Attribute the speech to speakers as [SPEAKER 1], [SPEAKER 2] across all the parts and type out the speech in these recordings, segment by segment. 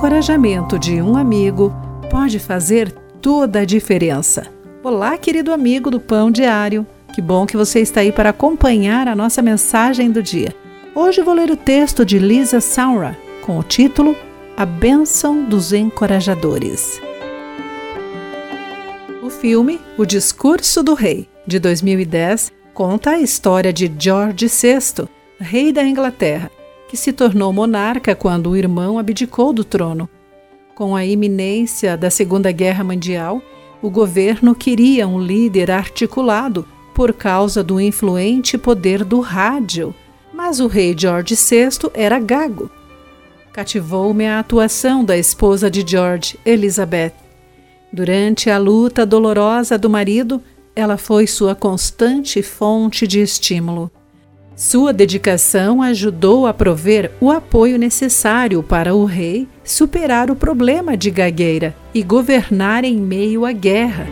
[SPEAKER 1] encorajamento de um amigo pode fazer toda a diferença. Olá, querido amigo do Pão Diário. Que bom que você está aí para acompanhar a nossa mensagem do dia. Hoje vou ler o texto de Lisa Saura com o título A Bênção dos Encorajadores. O filme O Discurso do Rei, de 2010, conta a história de George VI, rei da Inglaterra, que se tornou monarca quando o irmão abdicou do trono. Com a iminência da Segunda Guerra Mundial, o governo queria um líder articulado por causa do influente poder do rádio, mas o rei George VI era gago. Cativou-me a atuação da esposa de George, Elizabeth. Durante a luta dolorosa do marido, ela foi sua constante fonte de estímulo. Sua dedicação ajudou a prover o apoio necessário para o rei superar o problema de gagueira e governar em meio à guerra.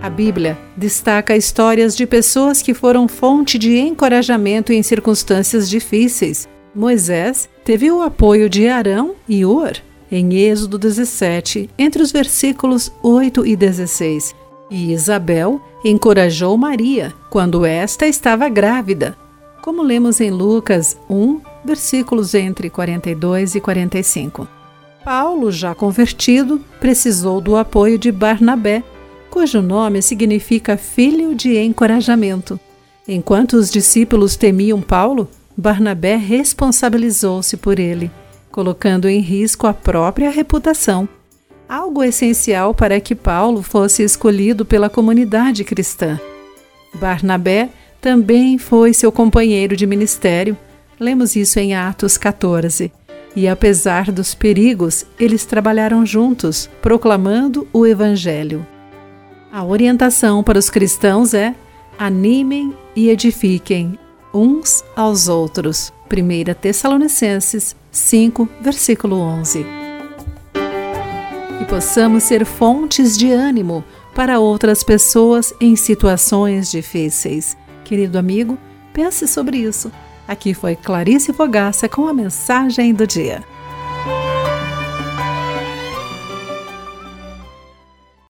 [SPEAKER 1] A Bíblia destaca histórias de pessoas que foram fonte de encorajamento em circunstâncias difíceis. Moisés teve o apoio de Arão e Ur, em Êxodo 17, entre os versículos 8 e 16, e Isabel encorajou Maria quando esta estava grávida, como lemos em Lucas 1, versículos entre 42 e 45. Paulo, já convertido, precisou do apoio de Barnabé, cujo nome significa filho de encorajamento. Enquanto os discípulos temiam Paulo, Barnabé responsabilizou-se por ele, colocando em risco a própria reputação algo essencial para que Paulo fosse escolhido pela comunidade cristã. Barnabé também foi seu companheiro de ministério, lemos isso em Atos 14. E apesar dos perigos, eles trabalharam juntos, proclamando o Evangelho. A orientação para os cristãos é: animem e edifiquem uns aos outros. 1 Tessalonicenses 5, versículo 11 e possamos ser fontes de ânimo para outras pessoas em situações difíceis. Querido amigo, pense sobre isso. Aqui foi Clarice Fogaça com a mensagem do dia.